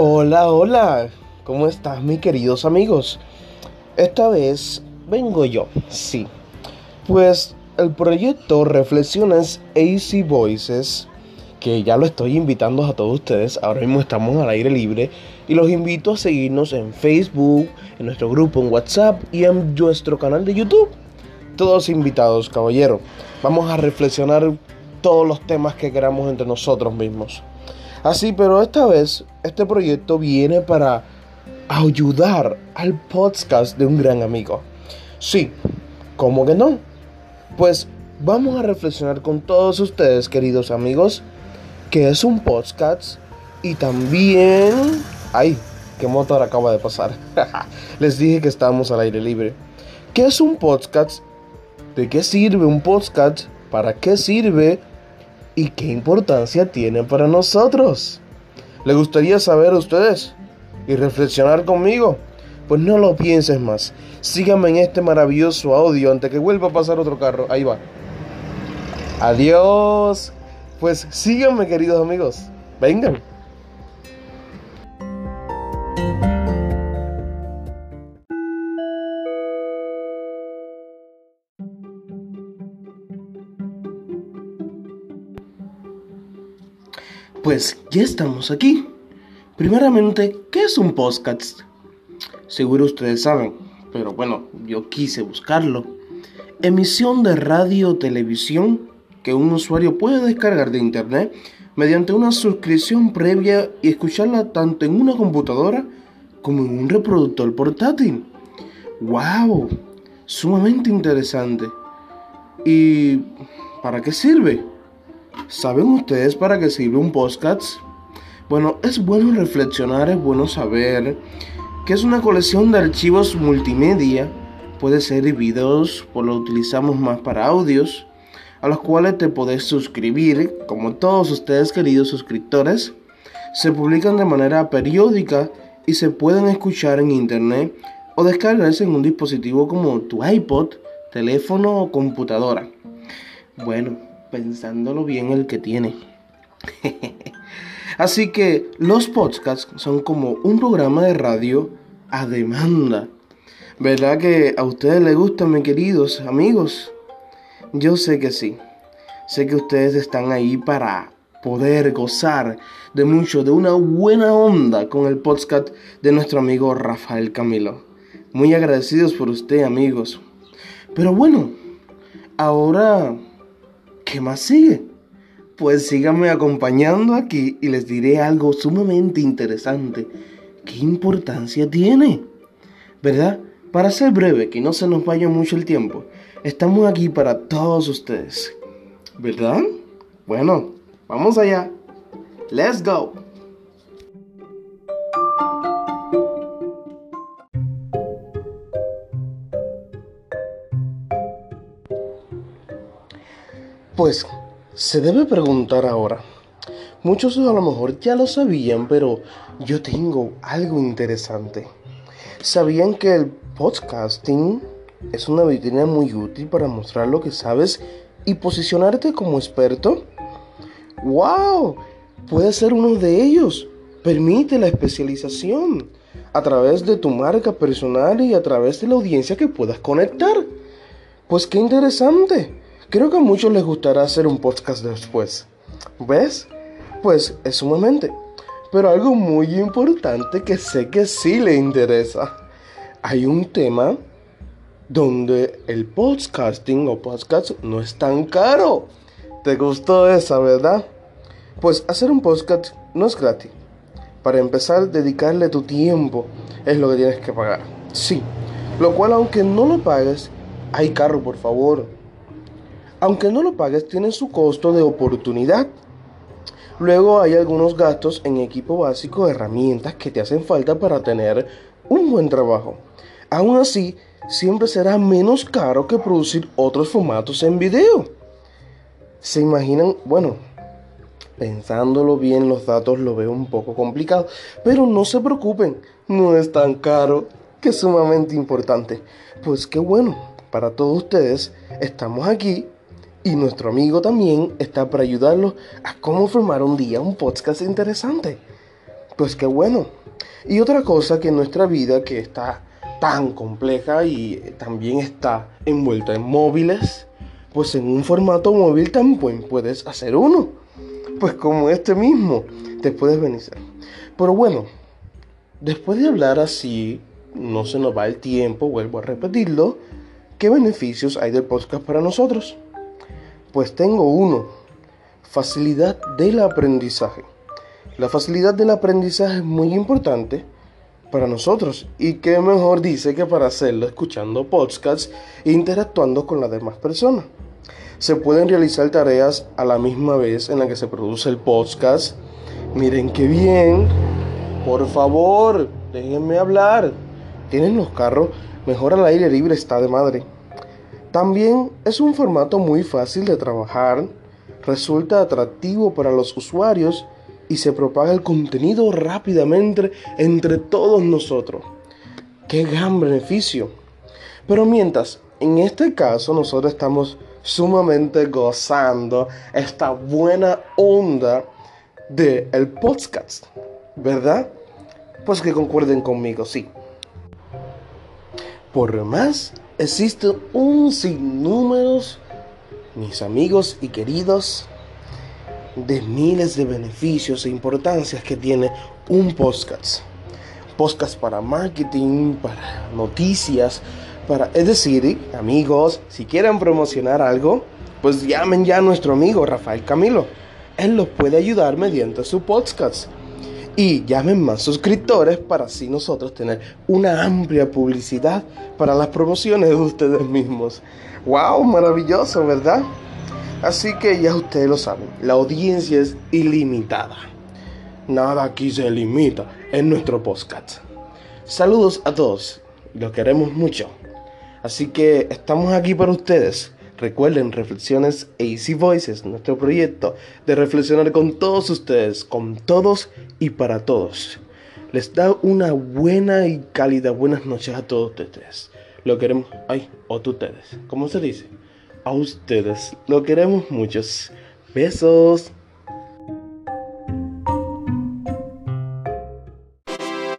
Hola, hola, ¿cómo estás mis queridos amigos? Esta vez vengo yo, sí. Pues el proyecto Reflexiones AC Voices, que ya lo estoy invitando a todos ustedes, ahora mismo estamos al aire libre, y los invito a seguirnos en Facebook, en nuestro grupo en WhatsApp y en nuestro canal de YouTube. Todos invitados, caballero. Vamos a reflexionar todos los temas que queramos entre nosotros mismos. Así, pero esta vez este proyecto viene para ayudar al podcast de un gran amigo. Sí, ¿cómo que no? Pues vamos a reflexionar con todos ustedes, queridos amigos, que es un podcast y también... ¡Ay! ¿Qué motor acaba de pasar? Les dije que estábamos al aire libre. ¿Qué es un podcast? ¿De qué sirve un podcast? ¿Para qué sirve? ¿Y qué importancia tiene para nosotros? ¿Le gustaría saber a ustedes? ¿Y reflexionar conmigo? Pues no lo pienses más. Síganme en este maravilloso audio antes que vuelva a pasar otro carro. Ahí va. Adiós. Pues síganme queridos amigos. Vengan. Pues ya estamos aquí. Primeramente, ¿qué es un podcast? Seguro ustedes saben, pero bueno, yo quise buscarlo. Emisión de radio o televisión que un usuario puede descargar de internet mediante una suscripción previa y escucharla tanto en una computadora como en un reproductor portátil. ¡Wow! Sumamente interesante. ¿Y para qué sirve? ¿Saben ustedes para qué sirve un podcast? Bueno, es bueno reflexionar, es bueno saber que es una colección de archivos multimedia, puede ser videos, pues lo utilizamos más para audios, a los cuales te podés suscribir, como todos ustedes queridos suscriptores, se publican de manera periódica y se pueden escuchar en internet o descargarse en un dispositivo como tu iPod, teléfono o computadora. Bueno, pensándolo bien el que tiene. Así que los podcasts son como un programa de radio a demanda. ¿Verdad que a ustedes les gustan, mis queridos amigos? Yo sé que sí. Sé que ustedes están ahí para poder gozar de mucho, de una buena onda con el podcast de nuestro amigo Rafael Camilo. Muy agradecidos por usted, amigos. Pero bueno, ahora ¿Qué más sigue? Pues síganme acompañando aquí y les diré algo sumamente interesante. ¿Qué importancia tiene? ¿Verdad? Para ser breve, que no se nos vaya mucho el tiempo, estamos aquí para todos ustedes. ¿Verdad? Bueno, vamos allá. Let's go. Pues se debe preguntar ahora. Muchos a lo mejor ya lo sabían, pero yo tengo algo interesante. ¿Sabían que el podcasting es una vitrina muy útil para mostrar lo que sabes y posicionarte como experto? ¡Wow! Puede ser uno de ellos. Permite la especialización a través de tu marca personal y a través de la audiencia que puedas conectar. Pues qué interesante. Creo que a muchos les gustará hacer un podcast después. ¿Ves? Pues es sumamente. Pero algo muy importante que sé que sí le interesa. Hay un tema donde el podcasting o podcast no es tan caro. ¿Te gustó esa, verdad? Pues hacer un podcast no es gratis. Para empezar, dedicarle tu tiempo es lo que tienes que pagar. Sí. Lo cual, aunque no lo pagues, hay carro, por favor aunque no lo pagues, tiene su costo de oportunidad. Luego hay algunos gastos en equipo básico, herramientas que te hacen falta para tener un buen trabajo. Aún así, siempre será menos caro que producir otros formatos en video. ¿Se imaginan? Bueno, pensándolo bien, los datos lo veo un poco complicado, pero no se preocupen, no es tan caro, que es sumamente importante. Pues qué bueno, para todos ustedes, estamos aquí y nuestro amigo también está para ayudarlos a cómo formar un día un podcast interesante. pues qué bueno. Y otra cosa que nuestra vida que está tan compleja y también está envuelta en móviles, pues en un formato móvil también puedes hacer uno. Pues como este mismo, te puedes venir. Pero bueno, después de hablar así, no se nos va el tiempo, vuelvo a repetirlo, ¿qué beneficios hay del podcast para nosotros? Pues tengo uno, facilidad del aprendizaje. La facilidad del aprendizaje es muy importante para nosotros. Y qué mejor dice que para hacerlo escuchando podcasts e interactuando con las demás personas. Se pueden realizar tareas a la misma vez en la que se produce el podcast. Miren qué bien. Por favor, déjenme hablar. Tienen los carros, mejor al aire libre está de madre. También es un formato muy fácil de trabajar, resulta atractivo para los usuarios y se propaga el contenido rápidamente entre todos nosotros. ¡Qué gran beneficio! Pero mientras, en este caso nosotros estamos sumamente gozando esta buena onda de el podcast, ¿verdad? Pues que concuerden conmigo, sí. Por más, existe un sinnúmero, mis amigos y queridos, de miles de beneficios e importancias que tiene un podcast. Podcast para marketing, para noticias, para... Es decir, amigos, si quieren promocionar algo, pues llamen ya a nuestro amigo Rafael Camilo. Él los puede ayudar mediante su podcast. Y llamen más suscriptores para así nosotros tener una amplia publicidad para las promociones de ustedes mismos. ¡Wow! Maravilloso, ¿verdad? Así que ya ustedes lo saben, la audiencia es ilimitada. Nada aquí se limita en nuestro podcast. Saludos a todos, los queremos mucho. Así que estamos aquí para ustedes. Recuerden Reflexiones Easy Voices, nuestro proyecto de reflexionar con todos ustedes, con todos y para todos. Les da una buena y cálida buenas noches a todos ustedes. Lo queremos, ay, o ustedes, ¿cómo se dice? a ustedes. Lo queremos muchos. Besos.